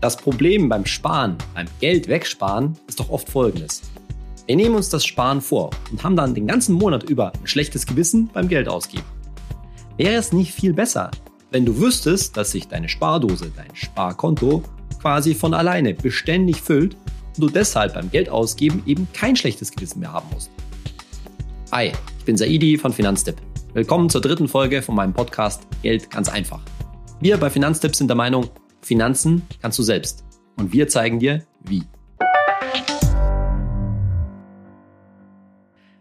Das Problem beim Sparen, beim Geld wegsparen, ist doch oft folgendes. Wir nehmen uns das Sparen vor und haben dann den ganzen Monat über ein schlechtes Gewissen beim Geld ausgeben. Wäre es nicht viel besser, wenn du wüsstest, dass sich deine Spardose, dein Sparkonto quasi von alleine beständig füllt und du deshalb beim Geldausgeben eben kein schlechtes Gewissen mehr haben musst? Hi, ich bin Saidi von Finanztipp. Willkommen zur dritten Folge von meinem Podcast Geld ganz einfach. Wir bei Finanztipp sind der Meinung, Finanzen kannst du selbst. Und wir zeigen dir, wie.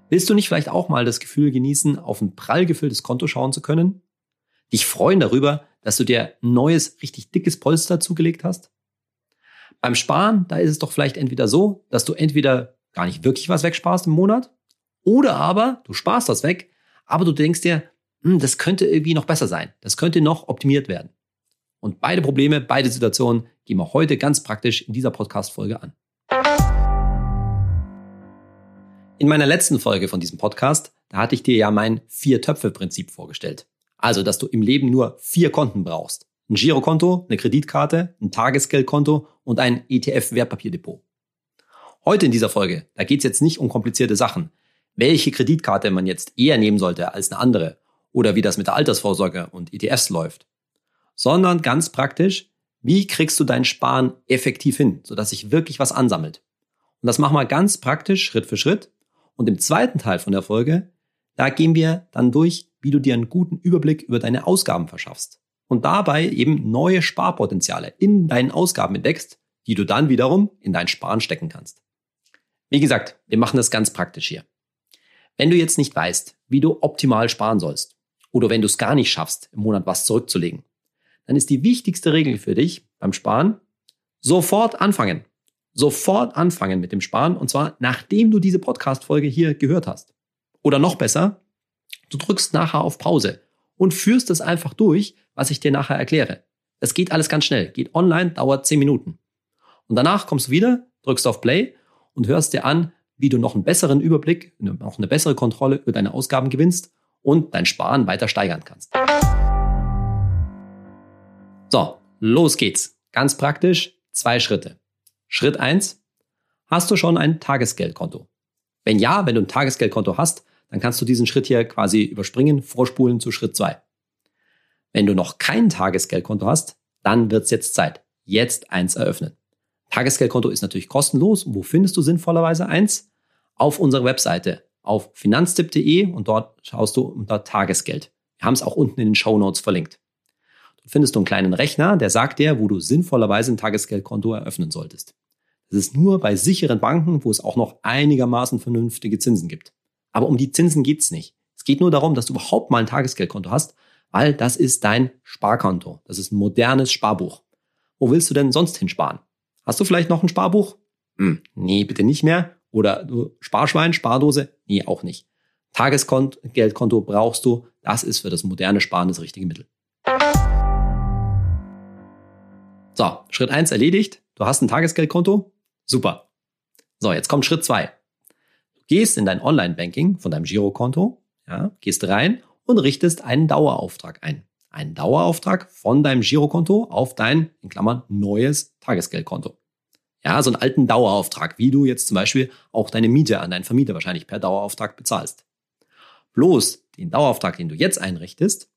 Willst du nicht vielleicht auch mal das Gefühl genießen, auf ein prall gefülltes Konto schauen zu können? Dich freuen darüber, dass du dir ein neues, richtig dickes Polster zugelegt hast? Beim Sparen, da ist es doch vielleicht entweder so, dass du entweder gar nicht wirklich was wegsparst im Monat oder aber du sparst das weg, aber du denkst dir, hm, das könnte irgendwie noch besser sein. Das könnte noch optimiert werden. Und beide Probleme, beide Situationen gehen wir heute ganz praktisch in dieser Podcast-Folge an. In meiner letzten Folge von diesem Podcast, da hatte ich dir ja mein Vier-Töpfe-Prinzip vorgestellt. Also, dass du im Leben nur vier Konten brauchst. Ein Girokonto, eine Kreditkarte, ein Tagesgeldkonto und ein ETF-Wertpapierdepot. Heute in dieser Folge, da geht es jetzt nicht um komplizierte Sachen. Welche Kreditkarte man jetzt eher nehmen sollte als eine andere oder wie das mit der Altersvorsorge und ETFs läuft sondern ganz praktisch, wie kriegst du dein Sparen effektiv hin, sodass sich wirklich was ansammelt. Und das machen wir ganz praktisch, Schritt für Schritt. Und im zweiten Teil von der Folge, da gehen wir dann durch, wie du dir einen guten Überblick über deine Ausgaben verschaffst. Und dabei eben neue Sparpotenziale in deinen Ausgaben entdeckst, die du dann wiederum in dein Sparen stecken kannst. Wie gesagt, wir machen das ganz praktisch hier. Wenn du jetzt nicht weißt, wie du optimal sparen sollst, oder wenn du es gar nicht schaffst, im Monat was zurückzulegen, dann ist die wichtigste Regel für dich beim Sparen, sofort anfangen. Sofort anfangen mit dem Sparen und zwar nachdem du diese Podcast-Folge hier gehört hast. Oder noch besser, du drückst nachher auf Pause und führst es einfach durch, was ich dir nachher erkläre. Es geht alles ganz schnell, geht online, dauert 10 Minuten. Und danach kommst du wieder, drückst auf Play und hörst dir an, wie du noch einen besseren Überblick, noch eine bessere Kontrolle über deine Ausgaben gewinnst und dein Sparen weiter steigern kannst. So, los geht's. Ganz praktisch, zwei Schritte. Schritt eins: Hast du schon ein Tagesgeldkonto? Wenn ja, wenn du ein Tagesgeldkonto hast, dann kannst du diesen Schritt hier quasi überspringen, vorspulen zu Schritt zwei. Wenn du noch kein Tagesgeldkonto hast, dann wird's jetzt Zeit. Jetzt eins eröffnen. Tagesgeldkonto ist natürlich kostenlos. Wo findest du sinnvollerweise eins? Auf unserer Webseite auf finanztipp.de und dort schaust du unter Tagesgeld. Wir haben es auch unten in den Show Notes verlinkt findest du einen kleinen Rechner, der sagt dir, wo du sinnvollerweise ein Tagesgeldkonto eröffnen solltest. Das ist nur bei sicheren Banken, wo es auch noch einigermaßen vernünftige Zinsen gibt. Aber um die Zinsen geht's nicht. Es geht nur darum, dass du überhaupt mal ein Tagesgeldkonto hast, weil das ist dein Sparkonto. Das ist ein modernes Sparbuch. Wo willst du denn sonst hinsparen? Hast du vielleicht noch ein Sparbuch? Hm, nee, bitte nicht mehr. Oder du Sparschwein, Spardose? Nee, auch nicht. Tagesgeldkonto brauchst du. Das ist für das moderne Sparen das richtige Mittel. So, Schritt eins erledigt. Du hast ein Tagesgeldkonto. Super. So, jetzt kommt Schritt zwei. Du gehst in dein Online-Banking von deinem Girokonto, ja, gehst rein und richtest einen Dauerauftrag ein. Einen Dauerauftrag von deinem Girokonto auf dein, in Klammern, neues Tagesgeldkonto. Ja, so einen alten Dauerauftrag, wie du jetzt zum Beispiel auch deine Miete an deinen Vermieter wahrscheinlich per Dauerauftrag bezahlst. Bloß den Dauerauftrag, den du jetzt einrichtest,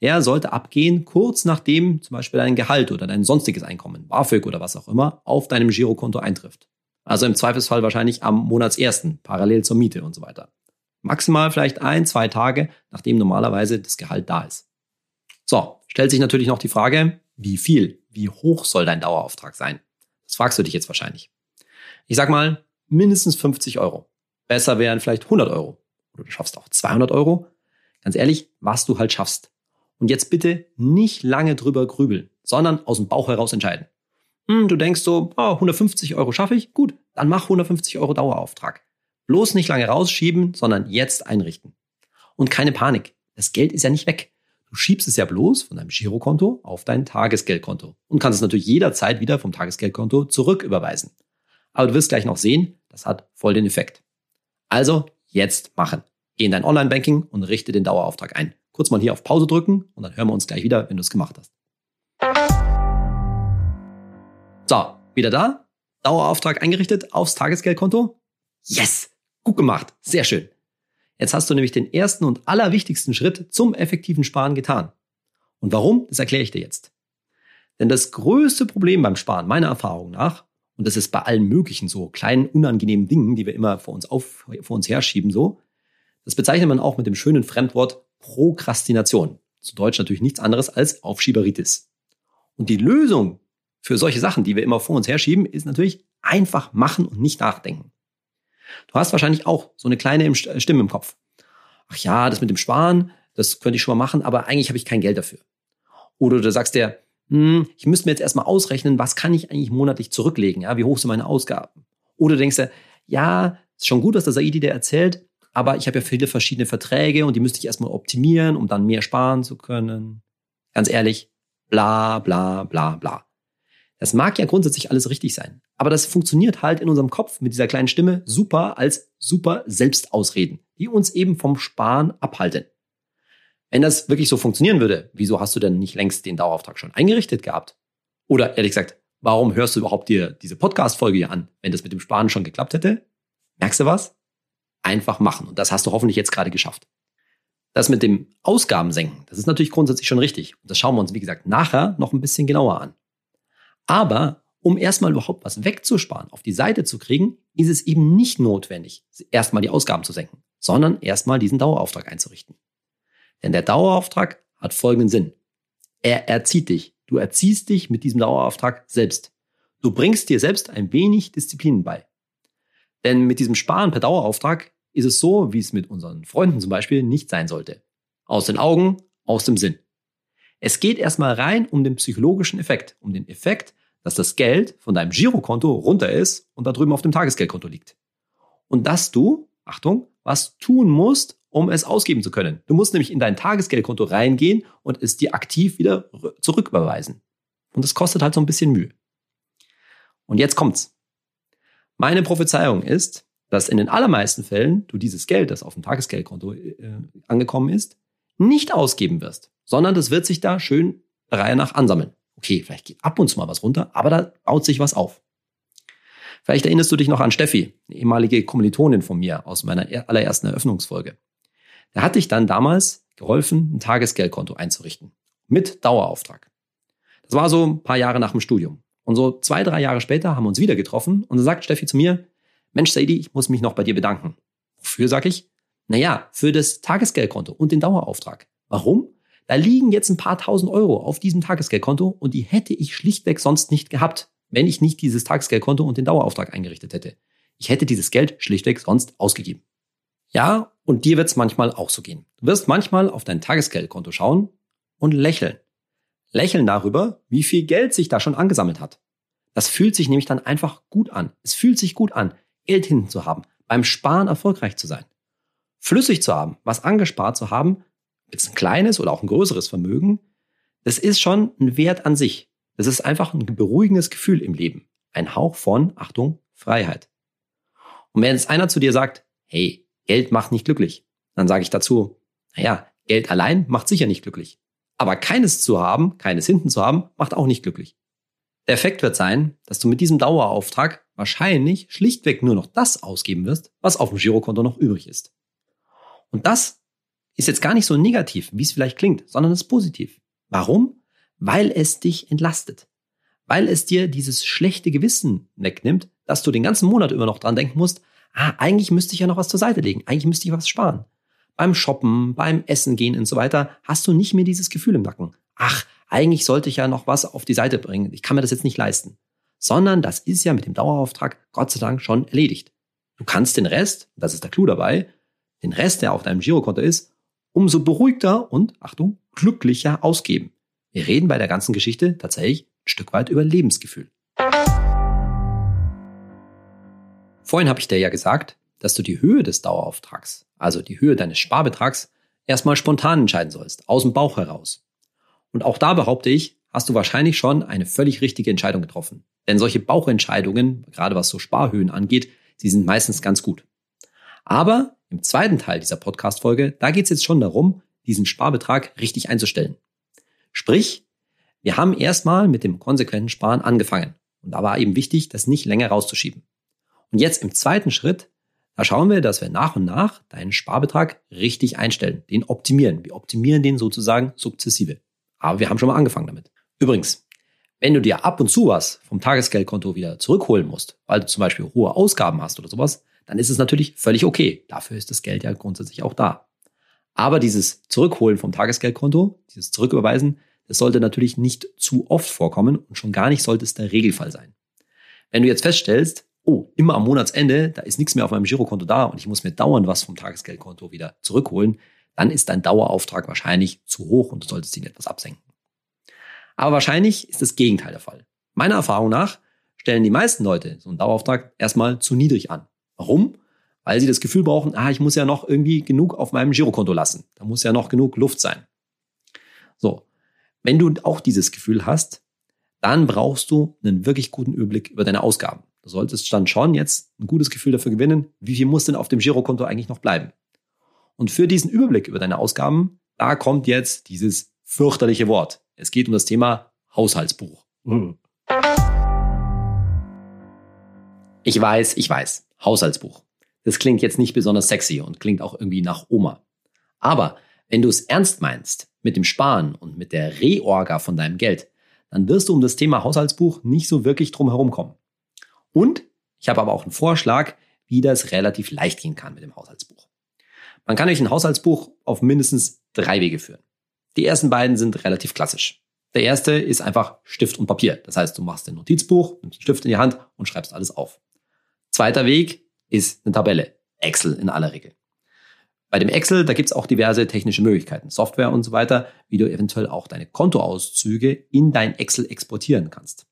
der sollte abgehen, kurz nachdem zum Beispiel dein Gehalt oder dein sonstiges Einkommen, BAföG oder was auch immer, auf deinem Girokonto eintrifft. Also im Zweifelsfall wahrscheinlich am Monatsersten, parallel zur Miete und so weiter. Maximal vielleicht ein, zwei Tage, nachdem normalerweise das Gehalt da ist. So, stellt sich natürlich noch die Frage, wie viel, wie hoch soll dein Dauerauftrag sein? Das fragst du dich jetzt wahrscheinlich. Ich sag mal, mindestens 50 Euro. Besser wären vielleicht 100 Euro. Oder du schaffst auch 200 Euro. Ganz ehrlich, was du halt schaffst. Und jetzt bitte nicht lange drüber grübeln, sondern aus dem Bauch heraus entscheiden. Hm, du denkst so, oh, 150 Euro schaffe ich? Gut, dann mach 150 Euro Dauerauftrag. Bloß nicht lange rausschieben, sondern jetzt einrichten. Und keine Panik. Das Geld ist ja nicht weg. Du schiebst es ja bloß von deinem Girokonto auf dein Tagesgeldkonto und kannst es natürlich jederzeit wieder vom Tagesgeldkonto zurücküberweisen. Aber du wirst gleich noch sehen, das hat voll den Effekt. Also jetzt machen. Geh in dein Online-Banking und richte den Dauerauftrag ein kurz mal hier auf Pause drücken und dann hören wir uns gleich wieder, wenn du es gemacht hast. So, wieder da. Dauerauftrag eingerichtet aufs Tagesgeldkonto. Yes! Gut gemacht. Sehr schön. Jetzt hast du nämlich den ersten und allerwichtigsten Schritt zum effektiven Sparen getan. Und warum? Das erkläre ich dir jetzt. Denn das größte Problem beim Sparen, meiner Erfahrung nach, und das ist bei allen möglichen so kleinen, unangenehmen Dingen, die wir immer vor uns auf, vor uns herschieben, so, das bezeichnet man auch mit dem schönen Fremdwort Prokrastination. Zu Deutsch natürlich nichts anderes als Aufschieberitis. Und die Lösung für solche Sachen, die wir immer vor uns herschieben, ist natürlich einfach machen und nicht nachdenken. Du hast wahrscheinlich auch so eine kleine Stimme im Kopf. Ach ja, das mit dem Sparen, das könnte ich schon mal machen, aber eigentlich habe ich kein Geld dafür. Oder du sagst dir, hm, ich müsste mir jetzt erstmal ausrechnen, was kann ich eigentlich monatlich zurücklegen? Ja, wie hoch sind meine Ausgaben? Oder du denkst dir, ja, ist schon gut, was der Saidi dir erzählt, aber ich habe ja viele verschiedene Verträge und die müsste ich erstmal optimieren, um dann mehr sparen zu können. Ganz ehrlich, bla bla bla bla. Das mag ja grundsätzlich alles richtig sein, aber das funktioniert halt in unserem Kopf mit dieser kleinen Stimme super als super Selbstausreden, die uns eben vom Sparen abhalten. Wenn das wirklich so funktionieren würde, wieso hast du denn nicht längst den Dauerauftrag schon eingerichtet gehabt? Oder ehrlich gesagt, warum hörst du überhaupt dir diese Podcast-Folge hier an, wenn das mit dem Sparen schon geklappt hätte? Merkst du was? Einfach machen. Und das hast du hoffentlich jetzt gerade geschafft. Das mit dem Ausgaben senken, das ist natürlich grundsätzlich schon richtig. Und das schauen wir uns, wie gesagt, nachher noch ein bisschen genauer an. Aber um erstmal überhaupt was wegzusparen, auf die Seite zu kriegen, ist es eben nicht notwendig, erstmal die Ausgaben zu senken, sondern erstmal diesen Dauerauftrag einzurichten. Denn der Dauerauftrag hat folgenden Sinn. Er erzieht dich. Du erziehst dich mit diesem Dauerauftrag selbst. Du bringst dir selbst ein wenig Disziplin bei. Denn mit diesem Sparen per Dauerauftrag ist es so, wie es mit unseren Freunden zum Beispiel nicht sein sollte. Aus den Augen, aus dem Sinn. Es geht erstmal rein um den psychologischen Effekt, um den Effekt, dass das Geld von deinem Girokonto runter ist und da drüben auf dem Tagesgeldkonto liegt. Und dass du, Achtung, was tun musst, um es ausgeben zu können. Du musst nämlich in dein Tagesgeldkonto reingehen und es dir aktiv wieder zurücküberweisen. Und das kostet halt so ein bisschen Mühe. Und jetzt kommt's. Meine Prophezeiung ist, dass in den allermeisten Fällen du dieses Geld, das auf dem Tagesgeldkonto äh, angekommen ist, nicht ausgeben wirst, sondern das wird sich da schön Reihe nach ansammeln. Okay, vielleicht geht ab und zu mal was runter, aber da baut sich was auf. Vielleicht erinnerst du dich noch an Steffi, eine ehemalige Kommilitonin von mir aus meiner allerersten Eröffnungsfolge. Der hat dich dann damals geholfen, ein Tagesgeldkonto einzurichten. Mit Dauerauftrag. Das war so ein paar Jahre nach dem Studium. Und so zwei, drei Jahre später haben wir uns wieder getroffen und dann sagt Steffi zu mir, Mensch, Sadie, ich muss mich noch bei dir bedanken. Wofür, sag ich? Naja, für das Tagesgeldkonto und den Dauerauftrag. Warum? Da liegen jetzt ein paar tausend Euro auf diesem Tagesgeldkonto und die hätte ich schlichtweg sonst nicht gehabt, wenn ich nicht dieses Tagesgeldkonto und den Dauerauftrag eingerichtet hätte. Ich hätte dieses Geld schlichtweg sonst ausgegeben. Ja, und dir wird es manchmal auch so gehen. Du wirst manchmal auf dein Tagesgeldkonto schauen und lächeln. Lächeln darüber, wie viel Geld sich da schon angesammelt hat. Das fühlt sich nämlich dann einfach gut an. Es fühlt sich gut an, Geld hinten zu haben, beim Sparen erfolgreich zu sein. Flüssig zu haben, was angespart zu haben, jetzt ein kleines oder auch ein größeres Vermögen, das ist schon ein Wert an sich. Das ist einfach ein beruhigendes Gefühl im Leben. Ein Hauch von, Achtung, Freiheit. Und wenn jetzt einer zu dir sagt, hey, Geld macht nicht glücklich. Dann sage ich dazu, naja, Geld allein macht sicher nicht glücklich. Aber keines zu haben, keines hinten zu haben, macht auch nicht glücklich. Der Effekt wird sein, dass du mit diesem Dauerauftrag wahrscheinlich schlichtweg nur noch das ausgeben wirst, was auf dem Girokonto noch übrig ist. Und das ist jetzt gar nicht so negativ, wie es vielleicht klingt, sondern es ist positiv. Warum? Weil es dich entlastet. Weil es dir dieses schlechte Gewissen wegnimmt, dass du den ganzen Monat immer noch dran denken musst, ah, eigentlich müsste ich ja noch was zur Seite legen, eigentlich müsste ich was sparen. Beim Shoppen, beim Essen gehen und so weiter hast du nicht mehr dieses Gefühl im Nacken. Ach, eigentlich sollte ich ja noch was auf die Seite bringen, ich kann mir das jetzt nicht leisten. Sondern das ist ja mit dem Dauerauftrag Gott sei Dank schon erledigt. Du kannst den Rest, das ist der Clou dabei, den Rest, der auf deinem Girokonto ist, umso beruhigter und, Achtung, glücklicher ausgeben. Wir reden bei der ganzen Geschichte tatsächlich ein Stück weit über Lebensgefühl. Vorhin habe ich dir ja gesagt, dass du die Höhe des Dauerauftrags, also die Höhe deines Sparbetrags, erstmal spontan entscheiden sollst, aus dem Bauch heraus. Und auch da behaupte ich, hast du wahrscheinlich schon eine völlig richtige Entscheidung getroffen. Denn solche Bauchentscheidungen, gerade was so Sparhöhen angeht, sie sind meistens ganz gut. Aber im zweiten Teil dieser Podcast-Folge, da geht es jetzt schon darum, diesen Sparbetrag richtig einzustellen. Sprich, wir haben erstmal mit dem konsequenten Sparen angefangen. Und da war eben wichtig, das nicht länger rauszuschieben. Und jetzt im zweiten Schritt, da schauen wir, dass wir nach und nach deinen Sparbetrag richtig einstellen, den optimieren. Wir optimieren den sozusagen sukzessive. Aber wir haben schon mal angefangen damit. Übrigens, wenn du dir ab und zu was vom Tagesgeldkonto wieder zurückholen musst, weil du zum Beispiel hohe Ausgaben hast oder sowas, dann ist es natürlich völlig okay. Dafür ist das Geld ja grundsätzlich auch da. Aber dieses Zurückholen vom Tagesgeldkonto, dieses Zurücküberweisen, das sollte natürlich nicht zu oft vorkommen und schon gar nicht sollte es der Regelfall sein. Wenn du jetzt feststellst, oh, immer am Monatsende, da ist nichts mehr auf meinem Girokonto da und ich muss mir dauernd was vom Tagesgeldkonto wieder zurückholen, dann ist dein Dauerauftrag wahrscheinlich zu hoch und du solltest ihn etwas absenken. Aber wahrscheinlich ist das Gegenteil der Fall. Meiner Erfahrung nach stellen die meisten Leute so einen Dauerauftrag erstmal zu niedrig an. Warum? Weil sie das Gefühl brauchen, ah, ich muss ja noch irgendwie genug auf meinem Girokonto lassen. Da muss ja noch genug Luft sein. So. Wenn du auch dieses Gefühl hast, dann brauchst du einen wirklich guten Überblick über deine Ausgaben. Du solltest dann schon jetzt ein gutes Gefühl dafür gewinnen, wie viel muss denn auf dem Girokonto eigentlich noch bleiben. Und für diesen Überblick über deine Ausgaben, da kommt jetzt dieses fürchterliche Wort. Es geht um das Thema Haushaltsbuch. Mhm. Ich weiß, ich weiß, Haushaltsbuch. Das klingt jetzt nicht besonders sexy und klingt auch irgendwie nach Oma. Aber wenn du es ernst meinst mit dem Sparen und mit der Reorga von deinem Geld, dann wirst du um das Thema Haushaltsbuch nicht so wirklich drum herum kommen. Und ich habe aber auch einen Vorschlag, wie das relativ leicht gehen kann mit dem Haushaltsbuch. Man kann euch ein Haushaltsbuch auf mindestens drei Wege führen. Die ersten beiden sind relativ klassisch. Der erste ist einfach Stift und Papier. Das heißt, du machst ein Notizbuch, nimmst einen Stift in die Hand und schreibst alles auf. Zweiter Weg ist eine Tabelle. Excel in aller Regel. Bei dem Excel, da gibt's auch diverse technische Möglichkeiten, Software und so weiter, wie du eventuell auch deine Kontoauszüge in dein Excel exportieren kannst.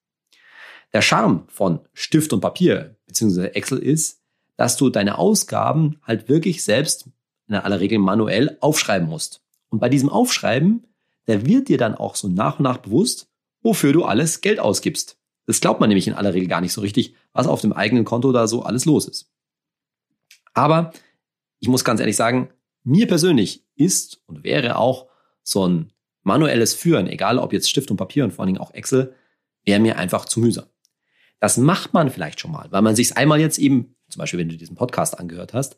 Der Charme von Stift und Papier bzw. Excel ist, dass du deine Ausgaben halt wirklich selbst in aller Regel manuell aufschreiben musst. Und bei diesem Aufschreiben, da wird dir dann auch so nach und nach bewusst, wofür du alles Geld ausgibst. Das glaubt man nämlich in aller Regel gar nicht so richtig, was auf dem eigenen Konto da so alles los ist. Aber ich muss ganz ehrlich sagen, mir persönlich ist und wäre auch so ein manuelles Führen, egal ob jetzt Stift und Papier und vor allen Dingen auch Excel, wäre mir einfach zu mühsam. Das macht man vielleicht schon mal, weil man sich einmal jetzt eben, zum Beispiel wenn du diesen Podcast angehört hast,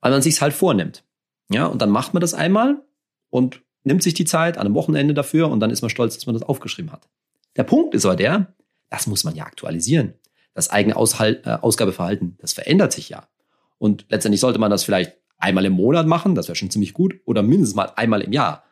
weil man sich halt vornimmt. Ja, und dann macht man das einmal und nimmt sich die Zeit an einem Wochenende dafür und dann ist man stolz, dass man das aufgeschrieben hat. Der Punkt ist aber der, das muss man ja aktualisieren. Das eigene Aushalt, äh, Ausgabeverhalten, das verändert sich ja. Und letztendlich sollte man das vielleicht einmal im Monat machen, das wäre schon ziemlich gut, oder mindestens mal einmal im Jahr.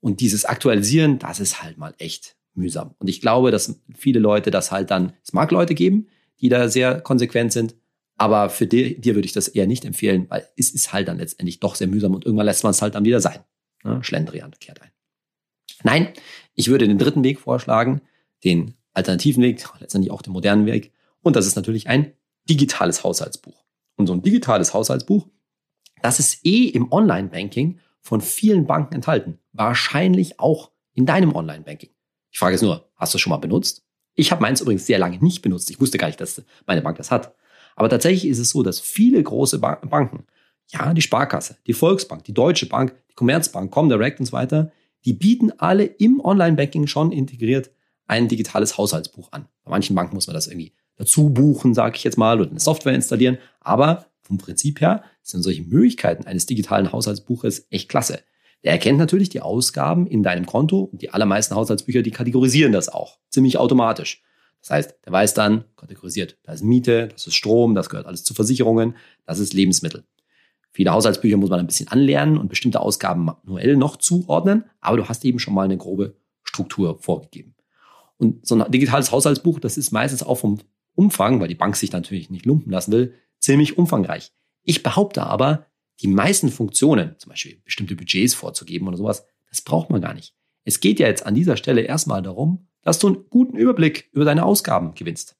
Und dieses Aktualisieren, das ist halt mal echt mühsam. Und ich glaube, dass viele Leute das halt dann, es mag Leute geben, die da sehr konsequent sind, aber für dir, dir würde ich das eher nicht empfehlen, weil es ist halt dann letztendlich doch sehr mühsam und irgendwann lässt man es halt dann wieder sein. Ne? Schlendrian kehrt ein. Nein, ich würde den dritten Weg vorschlagen, den alternativen Weg, letztendlich auch den modernen Weg. Und das ist natürlich ein digitales Haushaltsbuch. Und so ein digitales Haushaltsbuch, das ist eh im Online-Banking von vielen Banken enthalten. Wahrscheinlich auch in deinem Online-Banking. Ich frage es nur, hast du es schon mal benutzt? Ich habe meins übrigens sehr lange nicht benutzt. Ich wusste gar nicht, dass meine Bank das hat. Aber tatsächlich ist es so, dass viele große Banken, ja, die Sparkasse, die Volksbank, die Deutsche Bank, die Commerzbank, Comdirect und so weiter, die bieten alle im Online-Banking schon integriert ein digitales Haushaltsbuch an. Bei manchen Banken muss man das irgendwie dazu buchen, sage ich jetzt mal, oder eine Software installieren. Aber vom Prinzip her sind solche Möglichkeiten eines digitalen Haushaltsbuches echt klasse. Der erkennt natürlich die Ausgaben in deinem Konto und die allermeisten Haushaltsbücher, die kategorisieren das auch ziemlich automatisch. Das heißt, der weiß dann, kategorisiert, da ist Miete, das ist Strom, das gehört alles zu Versicherungen, das ist Lebensmittel. Viele Haushaltsbücher muss man ein bisschen anlernen und bestimmte Ausgaben manuell noch zuordnen, aber du hast eben schon mal eine grobe Struktur vorgegeben. Und so ein digitales Haushaltsbuch, das ist meistens auch vom Umfang, weil die Bank sich natürlich nicht lumpen lassen will, ziemlich umfangreich. Ich behaupte aber, die meisten Funktionen, zum Beispiel bestimmte Budgets vorzugeben oder sowas, das braucht man gar nicht. Es geht ja jetzt an dieser Stelle erstmal darum, dass du einen guten Überblick über deine Ausgaben gewinnst.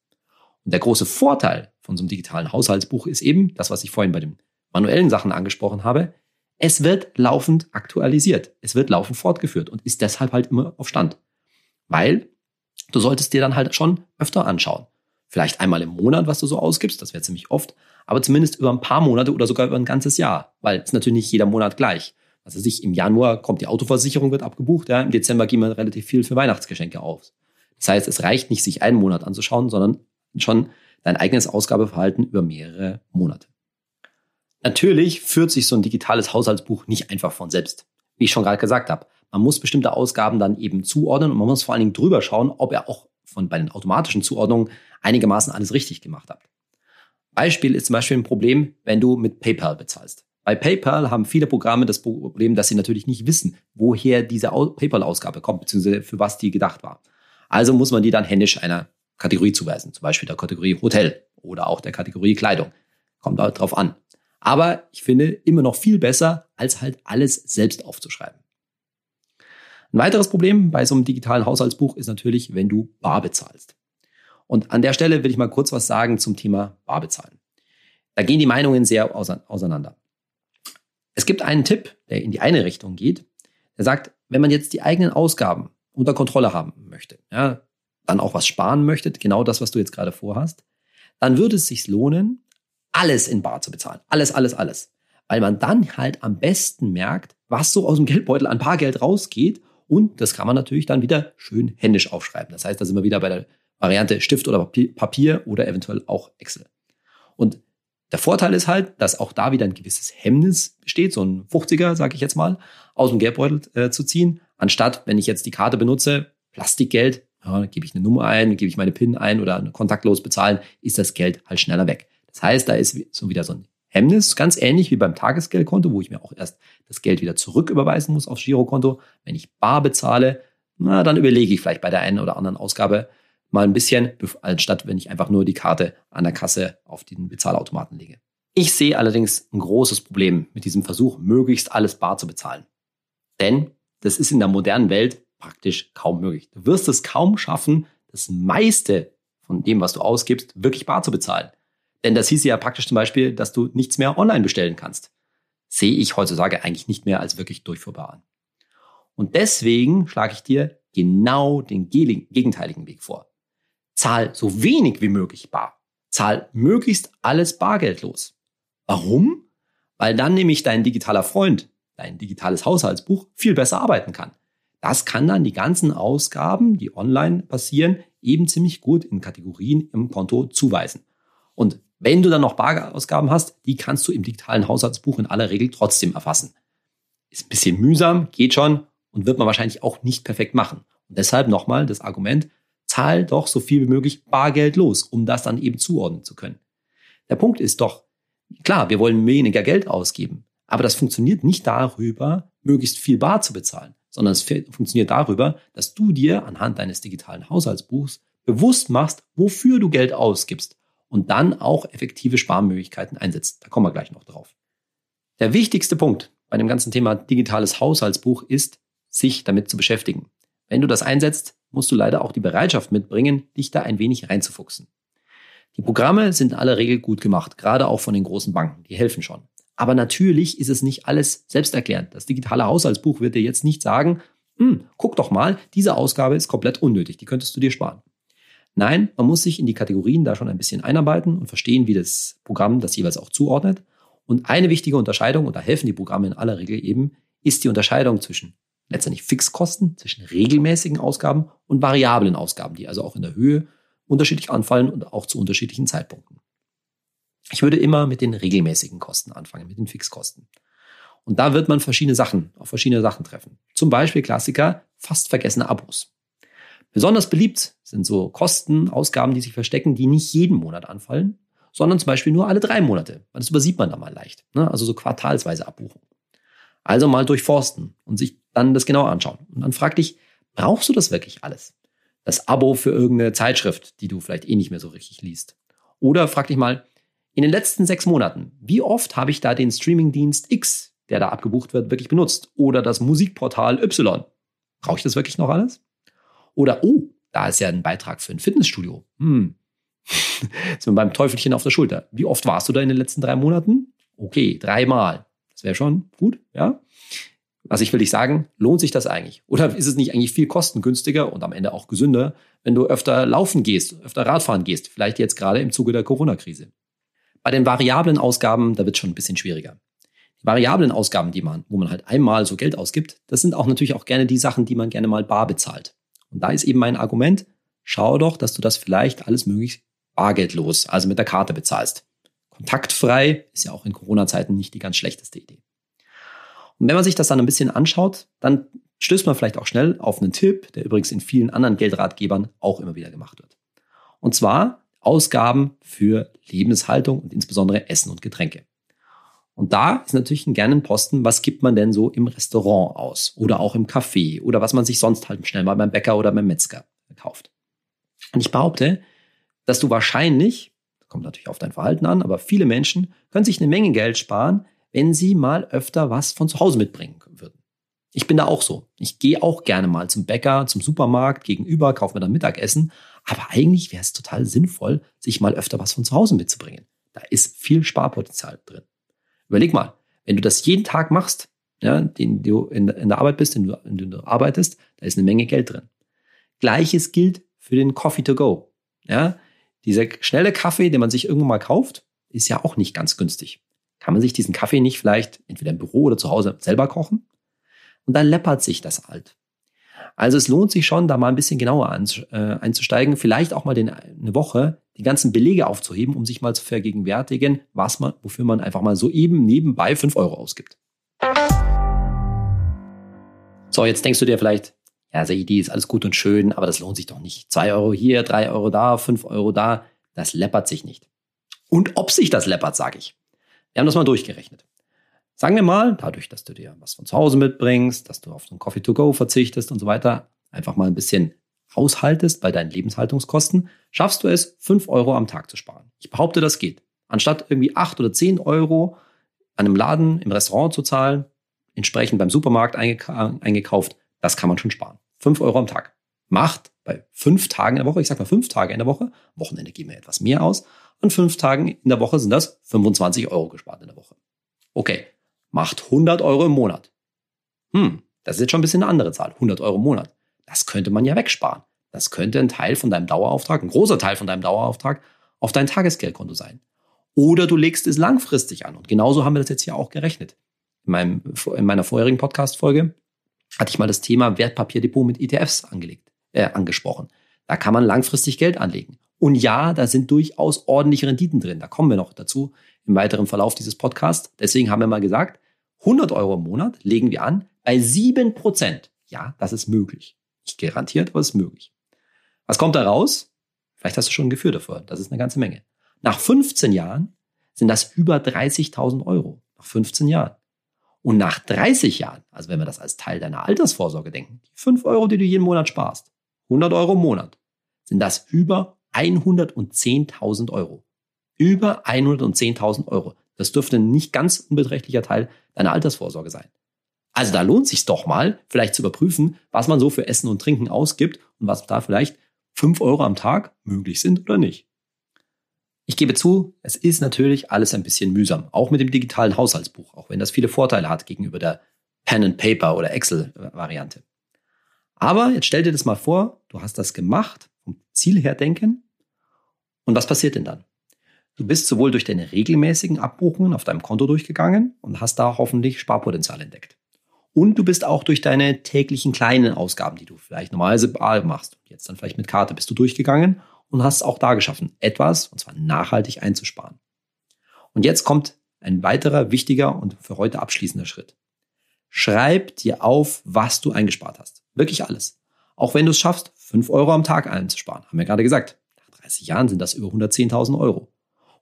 Und der große Vorteil von so einem digitalen Haushaltsbuch ist eben, das, was ich vorhin bei den manuellen Sachen angesprochen habe, es wird laufend aktualisiert. Es wird laufend fortgeführt und ist deshalb halt immer auf Stand. Weil du solltest dir dann halt schon öfter anschauen. Vielleicht einmal im Monat, was du so ausgibst, das wäre ziemlich oft, aber zumindest über ein paar Monate oder sogar über ein ganzes Jahr, weil es natürlich nicht jeder Monat gleich. Also sich im Januar kommt die Autoversicherung wird abgebucht, ja, im Dezember gehen wir relativ viel für Weihnachtsgeschenke auf. Das heißt, es reicht nicht, sich einen Monat anzuschauen, sondern schon dein eigenes Ausgabeverhalten über mehrere Monate. Natürlich führt sich so ein digitales Haushaltsbuch nicht einfach von selbst. Wie ich schon gerade gesagt habe, man muss bestimmte Ausgaben dann eben zuordnen und man muss vor allen Dingen drüber schauen, ob er auch von bei den automatischen Zuordnungen einigermaßen alles richtig gemacht hat. Beispiel ist zum Beispiel ein Problem, wenn du mit PayPal bezahlst. Bei PayPal haben viele Programme das Problem, dass sie natürlich nicht wissen, woher diese PayPal-Ausgabe kommt, beziehungsweise für was die gedacht war. Also muss man die dann händisch einer Kategorie zuweisen, zum Beispiel der Kategorie Hotel oder auch der Kategorie Kleidung. Kommt da drauf an. Aber ich finde immer noch viel besser, als halt alles selbst aufzuschreiben. Ein weiteres Problem bei so einem digitalen Haushaltsbuch ist natürlich, wenn du bar bezahlst. Und an der Stelle will ich mal kurz was sagen zum Thema bar bezahlen. Da gehen die Meinungen sehr auseinander. Es gibt einen Tipp, der in die eine Richtung geht. Der sagt, wenn man jetzt die eigenen Ausgaben unter Kontrolle haben möchte, ja, dann auch was sparen möchte, genau das, was du jetzt gerade vorhast, dann würde es sich lohnen, alles in Bar zu bezahlen. Alles, alles, alles. Weil man dann halt am besten merkt, was so aus dem Geldbeutel an Bargeld rausgeht. Und das kann man natürlich dann wieder schön händisch aufschreiben. Das heißt, da sind wir wieder bei der Variante Stift oder Papier oder eventuell auch Excel. Und der Vorteil ist halt, dass auch da wieder ein gewisses Hemmnis besteht, so ein 50er, sage ich jetzt mal, aus dem Geldbeutel äh, zu ziehen, anstatt, wenn ich jetzt die Karte benutze, Plastikgeld, ja, gebe ich eine Nummer ein, gebe ich meine PIN ein oder kontaktlos bezahlen, ist das Geld halt schneller weg. Das heißt, da ist so wieder so ein Hemmnis, ganz ähnlich wie beim Tagesgeldkonto, wo ich mir auch erst das Geld wieder zurücküberweisen muss aufs Girokonto. Wenn ich bar bezahle, na, dann überlege ich vielleicht bei der einen oder anderen Ausgabe mal ein bisschen, anstatt wenn ich einfach nur die Karte an der Kasse auf den Bezahlautomaten lege. Ich sehe allerdings ein großes Problem mit diesem Versuch, möglichst alles bar zu bezahlen. Denn das ist in der modernen Welt praktisch kaum möglich. Du wirst es kaum schaffen, das meiste von dem, was du ausgibst, wirklich bar zu bezahlen. Denn das hieß ja praktisch zum Beispiel, dass du nichts mehr online bestellen kannst. Sehe ich heutzutage eigentlich nicht mehr als wirklich durchführbar an. Und deswegen schlage ich dir genau den gegenteiligen Weg vor. Zahl so wenig wie möglich bar. Zahl möglichst alles bargeldlos. Warum? Weil dann nämlich dein digitaler Freund, dein digitales Haushaltsbuch viel besser arbeiten kann. Das kann dann die ganzen Ausgaben, die online passieren, eben ziemlich gut in Kategorien im Konto zuweisen. Und wenn du dann noch Barausgaben hast, die kannst du im digitalen Haushaltsbuch in aller Regel trotzdem erfassen. Ist ein bisschen mühsam, geht schon und wird man wahrscheinlich auch nicht perfekt machen. Und deshalb nochmal das Argument, zahl doch so viel wie möglich Bargeld los, um das dann eben zuordnen zu können. Der Punkt ist doch, klar, wir wollen weniger Geld ausgeben, aber das funktioniert nicht darüber, möglichst viel Bar zu bezahlen, sondern es funktioniert darüber, dass du dir anhand deines digitalen Haushaltsbuchs bewusst machst, wofür du Geld ausgibst und dann auch effektive Sparmöglichkeiten einsetzt. Da kommen wir gleich noch drauf. Der wichtigste Punkt bei dem ganzen Thema digitales Haushaltsbuch ist, sich damit zu beschäftigen. Wenn du das einsetzt, musst du leider auch die Bereitschaft mitbringen, dich da ein wenig reinzufuchsen. Die Programme sind in aller Regel gut gemacht, gerade auch von den großen Banken, die helfen schon. Aber natürlich ist es nicht alles selbsterklärend. Das digitale Haushaltsbuch wird dir jetzt nicht sagen, hm, guck doch mal, diese Ausgabe ist komplett unnötig, die könntest du dir sparen. Nein, man muss sich in die Kategorien da schon ein bisschen einarbeiten und verstehen, wie das Programm das jeweils auch zuordnet. Und eine wichtige Unterscheidung, und da helfen die Programme in aller Regel eben, ist die Unterscheidung zwischen letztendlich Fixkosten, zwischen regelmäßigen Ausgaben und variablen Ausgaben, die also auch in der Höhe unterschiedlich anfallen und auch zu unterschiedlichen Zeitpunkten. Ich würde immer mit den regelmäßigen Kosten anfangen, mit den Fixkosten. Und da wird man verschiedene Sachen, auf verschiedene Sachen treffen. Zum Beispiel Klassiker, fast vergessene Abos. Besonders beliebt sind so Kosten, Ausgaben, die sich verstecken, die nicht jeden Monat anfallen, sondern zum Beispiel nur alle drei Monate. Das übersieht man da mal leicht. Ne? Also so quartalsweise Abbuchung. Also mal durchforsten und sich dann das genauer anschauen. Und dann frag dich, brauchst du das wirklich alles? Das Abo für irgendeine Zeitschrift, die du vielleicht eh nicht mehr so richtig liest. Oder frag dich mal, in den letzten sechs Monaten, wie oft habe ich da den Streamingdienst X, der da abgebucht wird, wirklich benutzt? Oder das Musikportal Y? Brauche ich das wirklich noch alles? Oder, oh, da ist ja ein Beitrag für ein Fitnessstudio. Hm. Sind wir beim Teufelchen auf der Schulter. Wie oft warst du da in den letzten drei Monaten? Okay, dreimal. Das wäre schon gut, ja. Was ich will dich sagen, lohnt sich das eigentlich? Oder ist es nicht eigentlich viel kostengünstiger und am Ende auch gesünder, wenn du öfter laufen gehst, öfter Radfahren gehst, vielleicht jetzt gerade im Zuge der Corona-Krise? Bei den variablen Ausgaben, da wird es schon ein bisschen schwieriger. Die variablen Ausgaben, die man, wo man halt einmal so Geld ausgibt, das sind auch natürlich auch gerne die Sachen, die man gerne mal bar bezahlt. Und da ist eben mein Argument, schau doch, dass du das vielleicht alles möglichst bargeldlos, also mit der Karte bezahlst. Kontaktfrei ist ja auch in Corona-Zeiten nicht die ganz schlechteste Idee. Und wenn man sich das dann ein bisschen anschaut, dann stößt man vielleicht auch schnell auf einen Tipp, der übrigens in vielen anderen Geldratgebern auch immer wieder gemacht wird. Und zwar Ausgaben für Lebenshaltung und insbesondere Essen und Getränke. Und da ist natürlich ein gerne ein Posten, was gibt man denn so im Restaurant aus oder auch im Café oder was man sich sonst halt schnell mal beim Bäcker oder beim Metzger kauft. Und ich behaupte, dass du wahrscheinlich, kommt natürlich auf dein Verhalten an, aber viele Menschen können sich eine Menge Geld sparen, wenn sie mal öfter was von zu Hause mitbringen würden. Ich bin da auch so. Ich gehe auch gerne mal zum Bäcker, zum Supermarkt gegenüber, kaufe mir dann Mittagessen. Aber eigentlich wäre es total sinnvoll, sich mal öfter was von zu Hause mitzubringen. Da ist viel Sparpotenzial drin. Überleg mal, wenn du das jeden Tag machst, ja, den du in, der Arbeit bist, in, du, in dem du arbeitest, da ist eine Menge Geld drin. Gleiches gilt für den Coffee to go. Ja, dieser schnelle Kaffee, den man sich irgendwann mal kauft, ist ja auch nicht ganz günstig. Kann man sich diesen Kaffee nicht vielleicht entweder im Büro oder zu Hause selber kochen? Und dann läppert sich das halt. Also es lohnt sich schon, da mal ein bisschen genauer äh, einzusteigen, vielleicht auch mal den, eine Woche die ganzen Belege aufzuheben, um sich mal zu vergegenwärtigen, was man, wofür man einfach mal so eben nebenbei fünf Euro ausgibt. So, jetzt denkst du dir vielleicht, ja, die Idee ist alles gut und schön, aber das lohnt sich doch nicht. Zwei Euro hier, drei Euro da, fünf Euro da, das läppert sich nicht. Und ob sich das läppert, sage ich. Wir haben das mal durchgerechnet. Sagen wir mal, dadurch, dass du dir was von zu Hause mitbringst, dass du auf den Coffee to go verzichtest und so weiter, einfach mal ein bisschen haushaltest bei deinen Lebenshaltungskosten, schaffst du es, fünf Euro am Tag zu sparen. Ich behaupte, das geht. Anstatt irgendwie acht oder zehn Euro an einem Laden, im Restaurant zu zahlen, entsprechend beim Supermarkt eingekauft, das kann man schon sparen. Fünf Euro am Tag. Macht bei fünf Tagen in der Woche, ich sag mal fünf Tage in der Woche, Wochenende geben wir etwas mehr aus, und fünf Tagen in der Woche sind das 25 Euro gespart in der Woche. Okay, macht 100 Euro im Monat. Hm, das ist jetzt schon ein bisschen eine andere Zahl. 100 Euro im Monat. Das könnte man ja wegsparen. Das könnte ein Teil von deinem Dauerauftrag, ein großer Teil von deinem Dauerauftrag auf dein Tagesgeldkonto sein. Oder du legst es langfristig an. Und genauso haben wir das jetzt hier auch gerechnet. In, meinem, in meiner vorherigen Podcast-Folge hatte ich mal das Thema Wertpapierdepot mit ETFs angelegt, äh, angesprochen. Da kann man langfristig Geld anlegen. Und ja, da sind durchaus ordentliche Renditen drin. Da kommen wir noch dazu im weiteren Verlauf dieses Podcasts. Deswegen haben wir mal gesagt, 100 Euro im Monat legen wir an bei 7 Prozent. Ja, das ist möglich. Nicht garantiert, aber es ist möglich. Was kommt da raus? Vielleicht hast du schon ein Gefühl dafür. Das ist eine ganze Menge. Nach 15 Jahren sind das über 30.000 Euro. Nach 15 Jahren. Und nach 30 Jahren, also wenn wir das als Teil deiner Altersvorsorge denken, die 5 Euro, die du jeden Monat sparst, 100 Euro im Monat, sind das über 110.000 Euro. Über 110.000 Euro. Das dürfte ein nicht ganz unbeträchtlicher Teil deiner Altersvorsorge sein. Also da lohnt sich doch mal, vielleicht zu überprüfen, was man so für Essen und Trinken ausgibt und was da vielleicht 5 Euro am Tag möglich sind oder nicht. Ich gebe zu, es ist natürlich alles ein bisschen mühsam, auch mit dem digitalen Haushaltsbuch, auch wenn das viele Vorteile hat gegenüber der Pen and Paper oder Excel-Variante. Aber jetzt stell dir das mal vor, du hast das gemacht, vom Ziel her denken. Und was passiert denn dann? Du bist sowohl durch deine regelmäßigen Abbuchungen auf deinem Konto durchgegangen und hast da hoffentlich Sparpotenzial entdeckt. Und du bist auch durch deine täglichen kleinen Ausgaben, die du vielleicht normalerweise machst, jetzt dann vielleicht mit Karte, bist du durchgegangen und hast auch da geschaffen, etwas, und zwar nachhaltig einzusparen. Und jetzt kommt ein weiterer wichtiger und für heute abschließender Schritt. Schreib dir auf, was du eingespart hast. Wirklich alles. Auch wenn du es schaffst, 5 Euro am Tag einzusparen. Haben wir gerade gesagt. Nach 30 Jahren sind das über 110.000 Euro.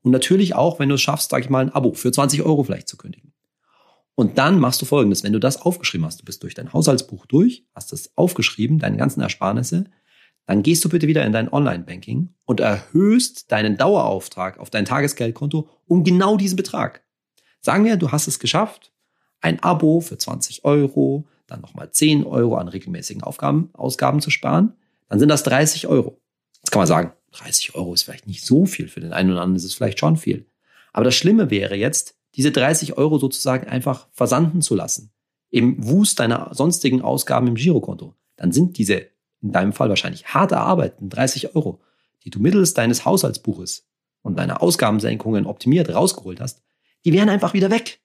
Und natürlich auch, wenn du es schaffst, sag ich mal, ein Abo für 20 Euro vielleicht zu kündigen. Und dann machst du folgendes, wenn du das aufgeschrieben hast, du bist durch dein Haushaltsbuch durch, hast das aufgeschrieben, deine ganzen Ersparnisse, dann gehst du bitte wieder in dein Online-Banking und erhöhst deinen Dauerauftrag auf dein Tagesgeldkonto um genau diesen Betrag. Sagen wir, du hast es geschafft, ein Abo für 20 Euro, dann nochmal 10 Euro an regelmäßigen Aufgaben, Ausgaben zu sparen, dann sind das 30 Euro. Jetzt kann man sagen, 30 Euro ist vielleicht nicht so viel. Für den einen oder anderen ist es vielleicht schon viel. Aber das Schlimme wäre jetzt, diese 30 Euro sozusagen einfach versanden zu lassen. Im Wust deiner sonstigen Ausgaben im Girokonto. Dann sind diese, in deinem Fall wahrscheinlich hart erarbeiteten 30 Euro, die du mittels deines Haushaltsbuches und deiner Ausgabensenkungen optimiert rausgeholt hast, die wären einfach wieder weg.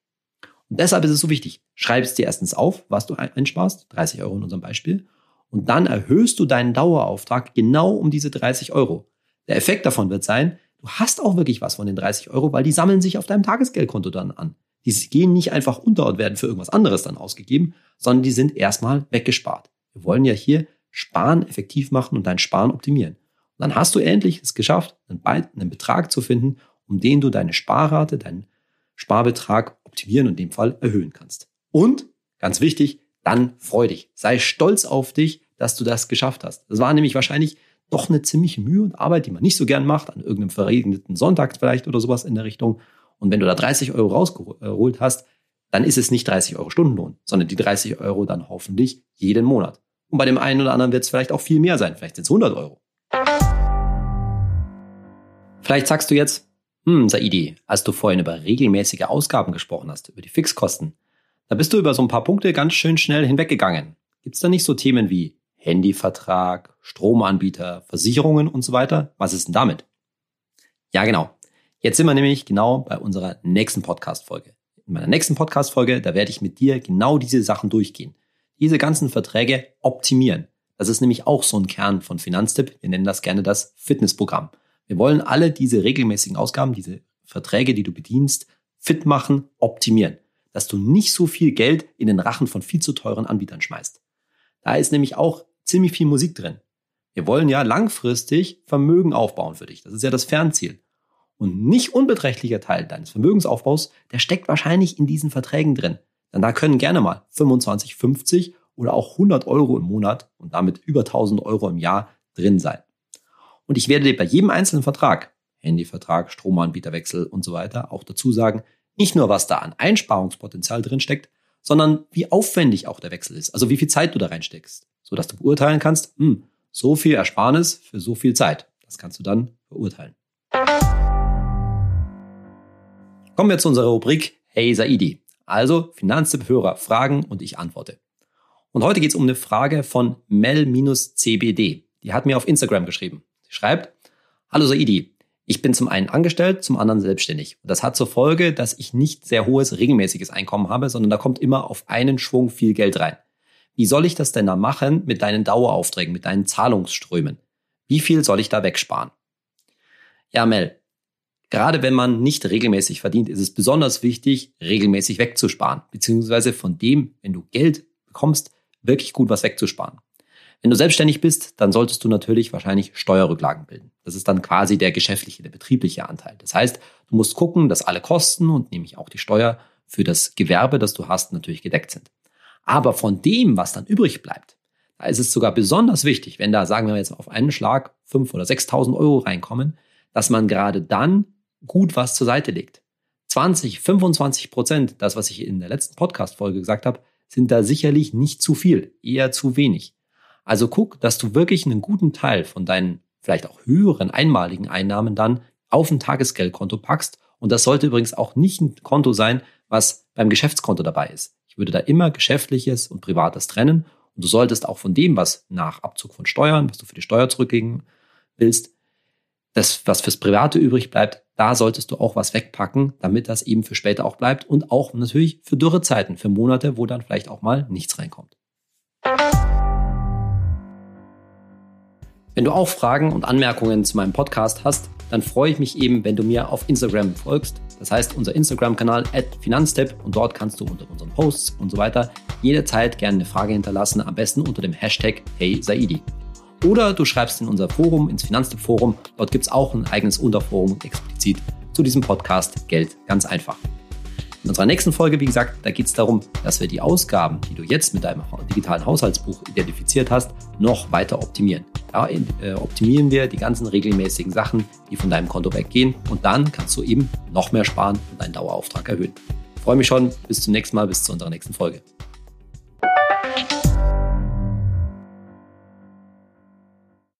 Und deshalb ist es so wichtig. Schreib es dir erstens auf, was du einsparst, 30 Euro in unserem Beispiel. Und dann erhöhst du deinen Dauerauftrag genau um diese 30 Euro. Der Effekt davon wird sein, du hast auch wirklich was von den 30 Euro, weil die sammeln sich auf deinem Tagesgeldkonto dann an. Die gehen nicht einfach unter und werden für irgendwas anderes dann ausgegeben, sondern die sind erstmal weggespart. Wir wollen ja hier Sparen effektiv machen und dein Sparen optimieren. Und dann hast du endlich es geschafft, einen Betrag zu finden, um den du deine Sparrate, deinen Sparbetrag optimieren und in dem Fall erhöhen kannst. Und, ganz wichtig, dann freu dich. Sei stolz auf dich, dass du das geschafft hast. Das war nämlich wahrscheinlich doch eine ziemliche Mühe und Arbeit, die man nicht so gern macht, an irgendeinem verregneten Sonntag vielleicht oder sowas in der Richtung. Und wenn du da 30 Euro rausgeholt hast, dann ist es nicht 30 Euro Stundenlohn, sondern die 30 Euro dann hoffentlich jeden Monat. Und bei dem einen oder anderen wird es vielleicht auch viel mehr sein. Vielleicht sind es 100 Euro. Vielleicht sagst du jetzt, hm, Saidi, als du vorhin über regelmäßige Ausgaben gesprochen hast, über die Fixkosten, da bist du über so ein paar Punkte ganz schön schnell hinweggegangen. Gibt es da nicht so Themen wie Handyvertrag, Stromanbieter, Versicherungen und so weiter? Was ist denn damit? Ja, genau. Jetzt sind wir nämlich genau bei unserer nächsten Podcast-Folge. In meiner nächsten Podcast-Folge, da werde ich mit dir genau diese Sachen durchgehen diese ganzen Verträge optimieren. Das ist nämlich auch so ein Kern von Finanztipp. Wir nennen das gerne das Fitnessprogramm. Wir wollen alle diese regelmäßigen Ausgaben, diese Verträge, die du bedienst, fit machen, optimieren. Dass du nicht so viel Geld in den Rachen von viel zu teuren Anbietern schmeißt. Da ist nämlich auch ziemlich viel Musik drin. Wir wollen ja langfristig Vermögen aufbauen für dich. Das ist ja das Fernziel. Und nicht unbeträchtlicher Teil deines Vermögensaufbaus, der steckt wahrscheinlich in diesen Verträgen drin. Denn da können gerne mal 25, 50 oder auch 100 Euro im Monat und damit über 1000 Euro im Jahr drin sein. Und ich werde dir bei jedem einzelnen Vertrag, Handyvertrag, Stromanbieterwechsel und so weiter, auch dazu sagen, nicht nur was da an Einsparungspotenzial drin steckt, sondern wie aufwendig auch der Wechsel ist, also wie viel Zeit du da reinsteckst, sodass du beurteilen kannst, hm, so viel Ersparnis für so viel Zeit. Das kannst du dann beurteilen. Kommen wir zu unserer Rubrik Hey Saidi. Also Finanztipp-Hörer fragen und ich antworte. Und heute geht es um eine Frage von Mel-CBD. Die hat mir auf Instagram geschrieben. Sie schreibt, Hallo Saidi, ich bin zum einen angestellt, zum anderen selbstständig. Das hat zur Folge, dass ich nicht sehr hohes regelmäßiges Einkommen habe, sondern da kommt immer auf einen Schwung viel Geld rein. Wie soll ich das denn da machen mit deinen Daueraufträgen, mit deinen Zahlungsströmen? Wie viel soll ich da wegsparen? Ja, Mel, Gerade wenn man nicht regelmäßig verdient, ist es besonders wichtig, regelmäßig wegzusparen, beziehungsweise von dem, wenn du Geld bekommst, wirklich gut was wegzusparen. Wenn du selbstständig bist, dann solltest du natürlich wahrscheinlich Steuerrücklagen bilden. Das ist dann quasi der geschäftliche, der betriebliche Anteil. Das heißt, du musst gucken, dass alle Kosten und nämlich auch die Steuer für das Gewerbe, das du hast, natürlich gedeckt sind. Aber von dem, was dann übrig bleibt, da ist es sogar besonders wichtig, wenn da, sagen wir jetzt auf einen Schlag, 5.000 oder 6.000 Euro reinkommen, dass man gerade dann gut was zur Seite legt. 20, 25 Prozent, das, was ich in der letzten Podcast-Folge gesagt habe, sind da sicherlich nicht zu viel, eher zu wenig. Also guck, dass du wirklich einen guten Teil von deinen vielleicht auch höheren einmaligen Einnahmen dann auf ein Tagesgeldkonto packst. Und das sollte übrigens auch nicht ein Konto sein, was beim Geschäftskonto dabei ist. Ich würde da immer Geschäftliches und Privates trennen. Und du solltest auch von dem, was nach Abzug von Steuern, was du für die Steuer zurückgeben willst, das, was fürs Private übrig bleibt, da solltest du auch was wegpacken, damit das eben für später auch bleibt und auch natürlich für Dürrezeiten, für Monate, wo dann vielleicht auch mal nichts reinkommt. Wenn du auch Fragen und Anmerkungen zu meinem Podcast hast, dann freue ich mich eben, wenn du mir auf Instagram folgst. Das heißt, unser Instagram-Kanal Finanztipp und dort kannst du unter unseren Posts und so weiter jederzeit gerne eine Frage hinterlassen, am besten unter dem Hashtag Hey Saidi. Oder du schreibst in unser Forum, ins Finanztipp-Forum. Dort gibt es auch ein eigenes Unterforum explizit zu diesem Podcast Geld ganz einfach. In unserer nächsten Folge, wie gesagt, da geht es darum, dass wir die Ausgaben, die du jetzt mit deinem digitalen Haushaltsbuch identifiziert hast, noch weiter optimieren. Da äh, optimieren wir die ganzen regelmäßigen Sachen, die von deinem Konto weggehen und dann kannst du eben noch mehr sparen und deinen Dauerauftrag erhöhen. Ich freue mich schon. Bis zum nächsten Mal, bis zu unserer nächsten Folge.